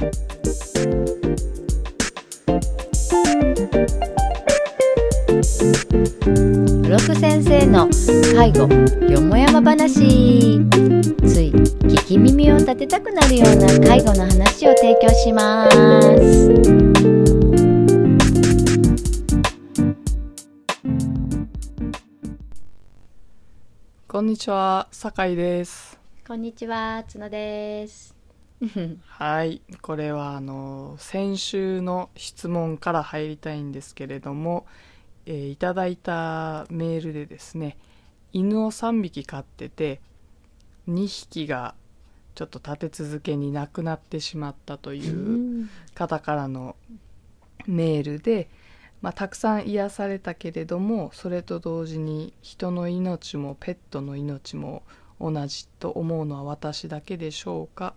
ロク先生の介護よもやま話。つい聞き耳を立てたくなるような介護の話を提供します。こんにちは、酒井です。こんにちは角ですはい、これはあの先週の質問から入りたいんですけれども、えーいただいたメールでですね、犬を3匹飼ってて、2匹がちょっと立て続けに亡くなってしまったという方からのメールで、まあ、たくさん癒されたけれどもそれと同時に人の命もペットの命も同じと思うのは私だけでしょうか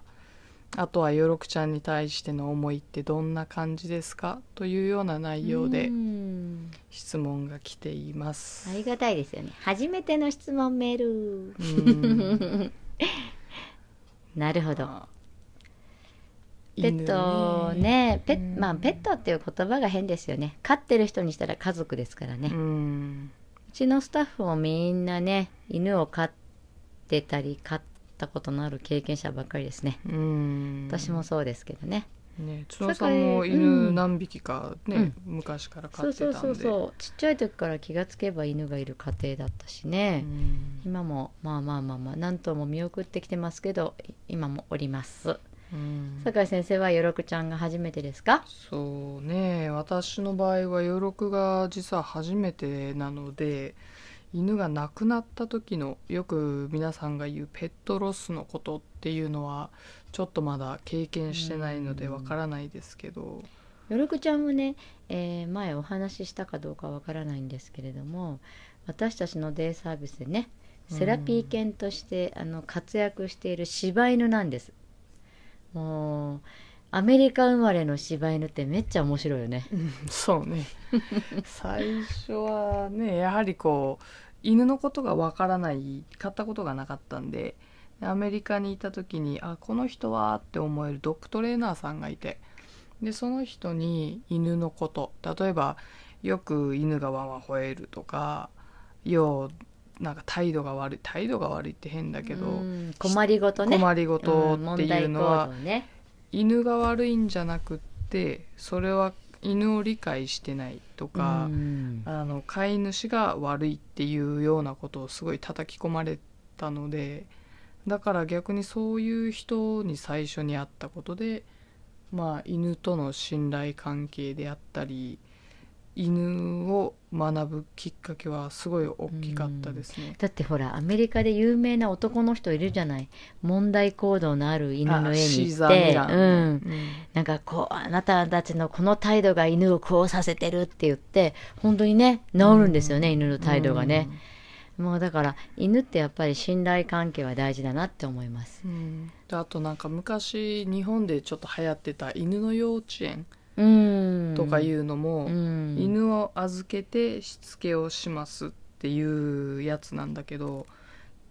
あとはよろくちゃんに対しての思いってどんな感じですか？というような内容でうん。質問が来ていまあす。りがたいですよね。初めての質問メール。うん。なるほど。まあペットねペうん。まあペットっていう言葉が変ですよね。飼ってる人にしたら家族ですからね、ううんちのスタッフもみんなね犬を飼ってたり飼ったことのある経験者ばっかりですね。うん。私もそうですけどね、ね角さんもう犬ん何匹かね、昔から飼ってたんで。そうそうそうちっちゃい時から気がつけば犬がいる家庭だったしね、うん。今もまあまあまあまあ何とも見送ってきてますけどい今もおります。うん。酒井先生はよろくちゃんが初めてですか？そうね。私の場合は余力が実は初めてなので犬が亡くなった時のよく皆さんが言うペットロスのことっていうのはちょっとまだ経験してないのでわからないですけど。よろくちゃんもね、えー前お話ししたかどうかわからないんですけれども私たちのデイサービスでねセラピー犬としてあの活躍している柴犬なんです。もうアメリカ生まれの柴犬ってめっちゃ面白いよね。そうね。最初はねやはりこう犬のことがわからない買ったことがなかったんでアメリカにいた時にあこの人はって思えるドッグトレーナーさんがいてでその人に犬のこと例えばよく犬がワンワン吠えるとかようなんか態度が悪い態度が悪いって変だけど、うん困りごとね。困りごとうんっていうのは、犬が悪いんじゃなくってそれは犬を理解してないとか、うん。あの飼い主が悪いっていうようなことをすごい叩き込まれたのでだから逆にそういう人に最初に会ったことでまあ犬との信頼関係であったり犬を学ぶきっかけはすごい大きかったですね。だってほらアメリカで有名な男の人いるじゃない。問題行動のある犬の絵に行ってうん。うん。なんかこうあなたたちのこの態度が犬をこうさせてるって言って本当にね治るんですよね、犬の態度がね、もうだから犬ってやっぱり信頼関係は大事だなって思います。あとなんか昔日本でちょっと流行ってた犬の幼稚園。うんとかいうのも、うん。犬を預けてしつけをしますっていうやつなんだけど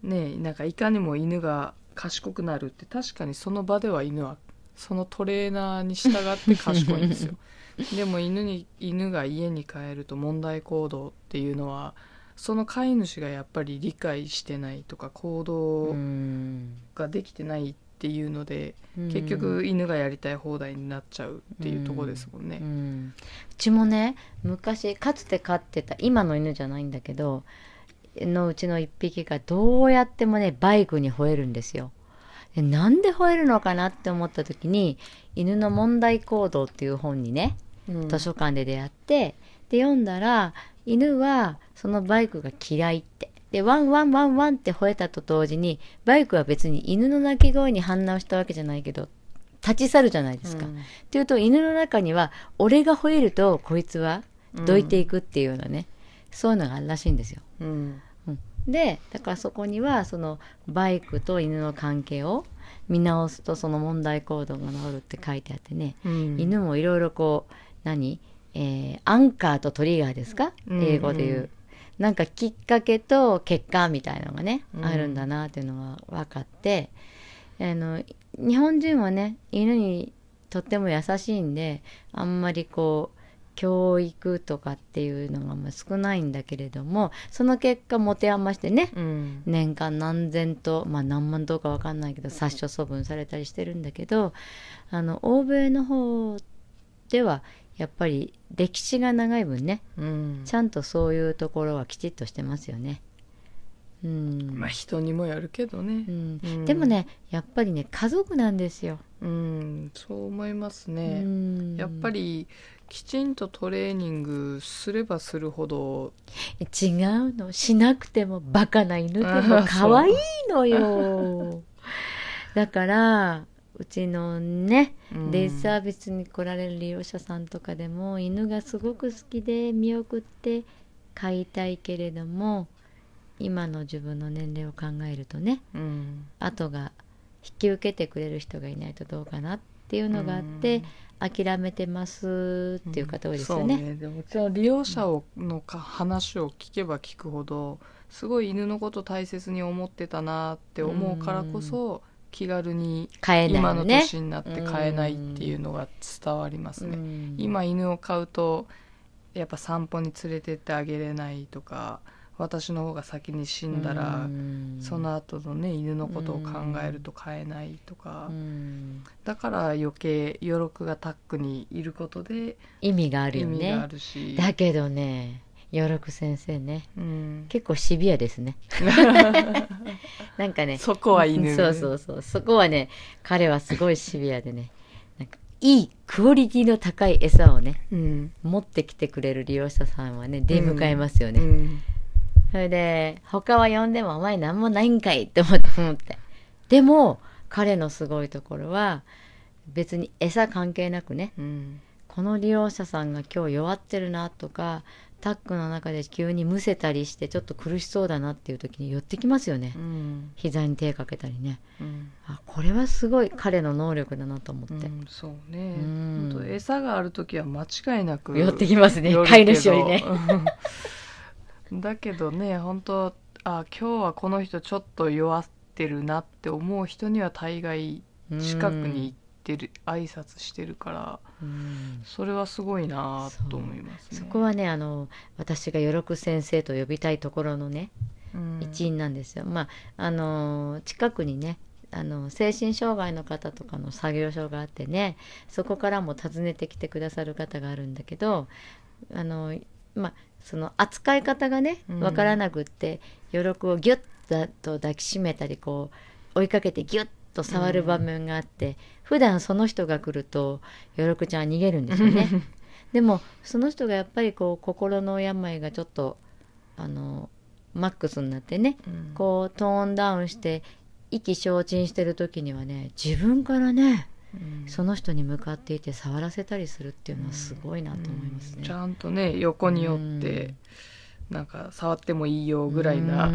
ねえなんかいかにも犬が賢くなるって確かにその場では犬はそのトレーナーに従って賢いんですよ。でも犬に犬が家に帰ると問題行動っていうのはその飼い主がやっぱり理解してないとか行動うん。ができてないっていうので、うん。結局犬がやりたい放題になっちゃうっていうところですもんね。うん。うちもね昔かつて飼ってた今の犬じゃないんだけどのうちの一匹がどうやってもねバイクに吠えるんですよ。でなんで吠えるのかなって思った時に「犬の問題行動」っていう本にねうん。図書館で出会ってで読んだら犬はそのバイクが嫌いってでワンワンワンワンって吠えたと同時にバイクは別に犬の鳴き声に反応したわけじゃないけど立ち去るじゃないですか。うん。っていうと犬の中には俺が吠えるとこいつはどいていくっていうのね、そういうのがあるらしいんですよ。うん。うん。でだからそこにはそのバイクと犬の関係を見直すとその問題行動が治るって書いてあってね、うん。犬もいろいろこう何、えーアンカーとトリガーですか？うん。英語で言う、うんなんかきっかけと結果みたいのがね、うん。あるんだなっていうのが分かってあの日本人はね犬にとっても優しいんであんまりこう教育とかっていうのがまあ少ないんだけれどもその結果持て余してね、うん。年間何千とまあ何万とかわかんないけど殺処処分されたりしてるんだけどあの欧米の方ではやっぱり歴史が長い分ね。うん。ちゃんとそういうところはきちっとしてますよね。うん。まあ人にもやるけどね。うん。うん。でもねやっぱりね家族なんですよ。うん。そう思いますうね、ん。やっぱりきちんとトレーニングすればするほど。違うの。しなくてもバカな犬であもー可愛いのよ。だからうちのねうん。デイサービスに来られる利用者さんとかでも犬がすごく好きで見送って飼いたいけれども今の自分の年齢を考えるとねうん。後が引き受けてくれる人がいないとどうかなっていうのがあって、諦めてますっていう方多いですよね。そうね。でもうちの利用者をのか話を聞けば聞くほどすごい犬のこと大切に思ってたなって思うからこそ気軽に今の。年になって飼えないっていうのが伝わりますね、うん。今犬を飼うとやっぱ散歩に連れてってあげれないとか私の方が先に死んだらうん。その後のね犬のことを考えると飼えないとか。うん。だから余計余力がタックにいることで意味がある意よねだけどね余六先生ね。うん、結構シビアですね。なんかね。そこは犬。そうそうそう。そこはね彼はすごいシビアでね。なんかいいクオリティの高い餌をねうん。持ってきてくれる利用者さんはね出迎えますよね、うん。それで他は呼んでもお前何もないんかいって思って思って。でも彼のすごいところは別に餌関係なくねうん。この利用者さんが今日弱ってるなとかタックの中で急にむせたりしてちょっと苦しそうだなっていう時に寄ってきますよね、うん。膝に手かけたりね。うん。あこれはすごい彼の能力だなと思って、うんそうね。うん。本当餌がある時は間違いなく寄ってきますね。飼い主よりねだけどね本当あ今日はこの人ちょっと弱ってるなって思う人には大概近くに行ってる挨拶してるからうん。それはすごいなと思いますね。そこはねあの私が余六先生と呼びたいところのねうん。一員なんですよ、まああの近くにねあの精神障害の方とかの作業所があってねそこからも訪ねてきてくださる方があるんだけどあのまあその扱い方がねうん。わからなくって余力をギュッと抱きしめたりこう追いかけてギュッと触る場面があって、普段その人が来ると余力ちゃんは逃げるんですよね。でもその人がやっぱりこう心の病がちょっとあのマックスになってねうん。こうトーンダウンして意気消沈してる時にはね自分からねうん。その人に向かっていて触らせたりするっていうのはすごいなと思いますね。ちゃんとね横に寄ってなんか触ってもいいよぐらいな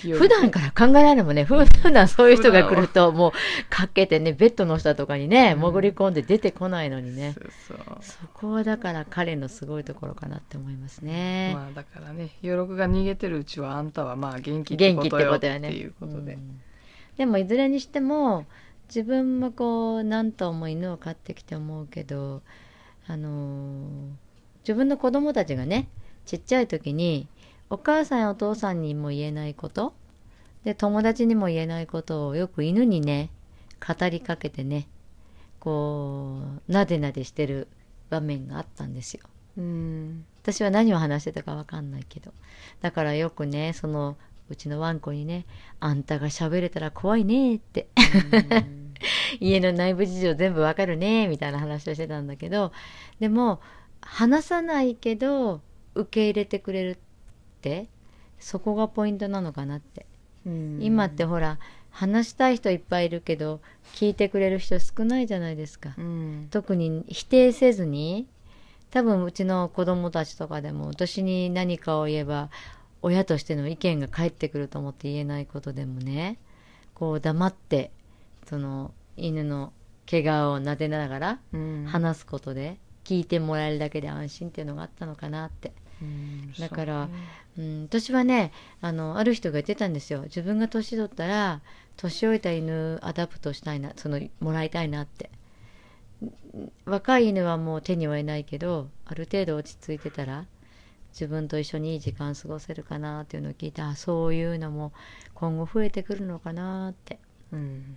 普段から考えられないもんね。ふ普段そういう人が来るともうかけてねベッドの下とかにねうん。潜り込んで出てこないのにね、そうそう。そこはだから彼のすごいところかなって思いますね。まあだからね余力が逃げてるうちはあんたはまあ元気って元気ことよってってことやね。いうことでうん。でもいずれにしても自分もこう何頭も犬を飼ってきて思うけどあのー自分の子供たちがねちっちゃい時にお母さんやお父さんにも言えないこと？で友達にも言えないことをよく犬にね語りかけてねこうなでなでしてる場面があったんですよ。うん。私は何を話してたか分かんないけど。だからよくねそのうちのワンコにね「あんたが喋れたら怖いね」って。家の内部事情全部わかるねみたいな話をしてたんだけど。でも話さないけど受け入れてくれる。ってそこがポイントなのかなって。うん。今ってほら話したい人いっぱいいるけど聞いてくれる人少ないじゃないですか。うん。特に否定せずに多分うちの子供たちとかでも私に何かを言えば親としての意見が返ってくると思って言えないことでもねこう黙ってその犬の怪我を撫でながらうん。話すことで聞いてもらえるだけで安心っていうのがあったのかなって、うんだからそうね。うん、私はねあのある人が言ってたんですよ。自分が年取ったら年老いた犬 adopt したいなそのもらいたいなって。若い犬はもう手に負えないけどある程度落ち着いてたら自分と一緒にいい時間過ごせるかなっていうのを聞いてあそういうのも今後増えてくるのかなって。うん。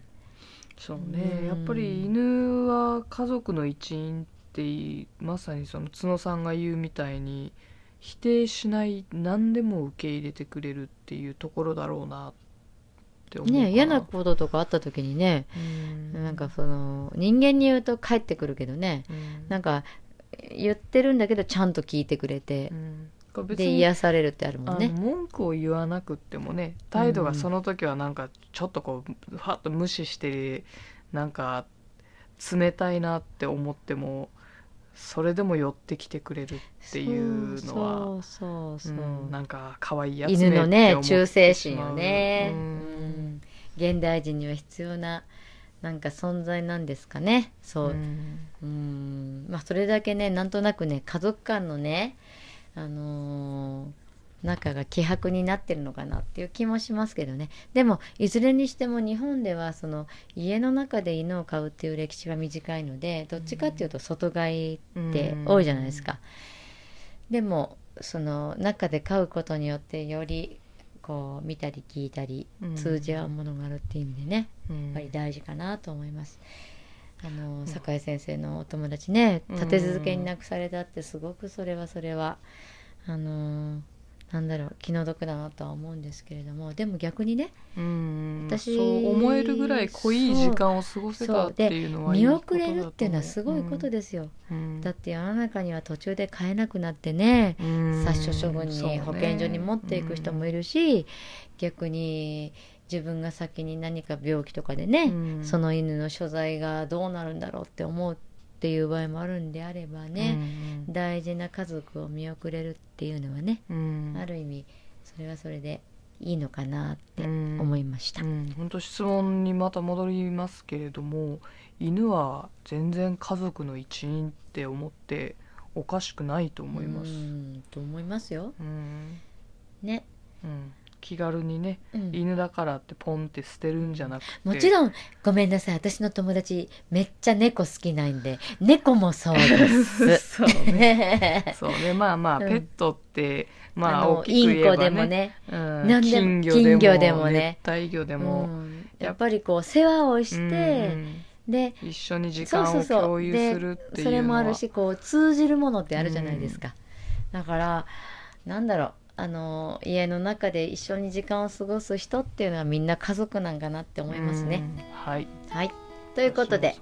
そううん。ねやっぱり犬は家族の一員っていまさにその角さんが言うみたいに否定しない何でも受け入れてくれるっていうところだろうなって思うかね嫌なこととかあった時にねうん。なんかその人間に言うと帰ってくるけどねうん。なんか言ってるんだけどちゃんと聞いてくれてうん。別でに癒されるってあるもんね。文句を言わなくってもね態度がその時はなんかちょっとこうファッと無視してなんか冷たいなって思ってもそれでも寄ってきてくれるっていうのはそうそうそう、う。んなんか可愛いやつね犬のね忠誠心よね、ううん。ん。現代人には必要ななんか存在なんですかね。そう。うん。うん。まあそれだけねなんとなくね家族間のねあのー仲が希薄になってるのかなっていう気もしますけどね。でもいずれにしても日本ではその家の中で犬を飼うっていう歴史が短いのでどっちかっていうと外飼いって多いじゃないですか。でもその中で飼うことによってよりこう見たり聞いたりうん。通じ合うものがあるっていう意味でねうんやっぱり大事かなと思います。あの酒井先生のお友達ね立て続けに亡くされたってすごくそれはそれはあのなんだろう気の毒だなとは思うんですけれどもでも逆にねうん私そう思えるぐらい濃い時間を過ごせたっていうのは見ことだと思う送れるっていうのはすごいことですよ。うん。だって世の中には途中で飼えなくなってねうん。殺処処分に保健所に持っていく人もいるし、逆に自分が先に何か病気とかでね、うん。その犬の所在がどうなるんだろうって思うっていう場合もあるんであればね、大事な家族を見送れるっていうのはね、うんある意味それはそれでいいのかなってうん思いました。うん、本当質問にまた戻りますけれども犬は全然家族の一員って思っておかしくないと思います。うんと思いますよ。うんね。うん、気軽にねうん。犬だからってポンって捨てるんじゃなくて。もちろんごめんなさい。私の友達めっちゃ猫好きなんで猫もそうです。そうね。そうね。まあまあ、うん。ペットってまあ大きく言えばね。インコでもね、うん、なんでも金魚でもね。熱帯魚でうも、ん。やっぱりこう世話をして、うん。で一緒に時間を共有するっていうそれもあるしこう通じるものってあるじゃないですか、だからなんだろうあの家の中で一緒に時間を過ごす人っていうのはみんな家族なんかなって思いますね。うんはい。はい。ということで。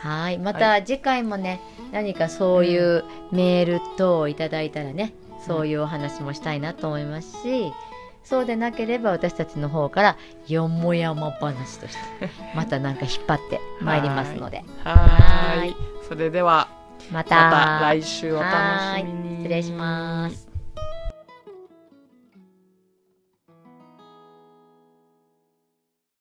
はい。また次回もね、何かそういうメール等をいただいたらねそういうお話もしたいなと思いますし、そうでなければ私たちの方からよもやま話として またなんか引っ張ってまいりますので。はい。それではまた来週お楽しみに。はい。失礼します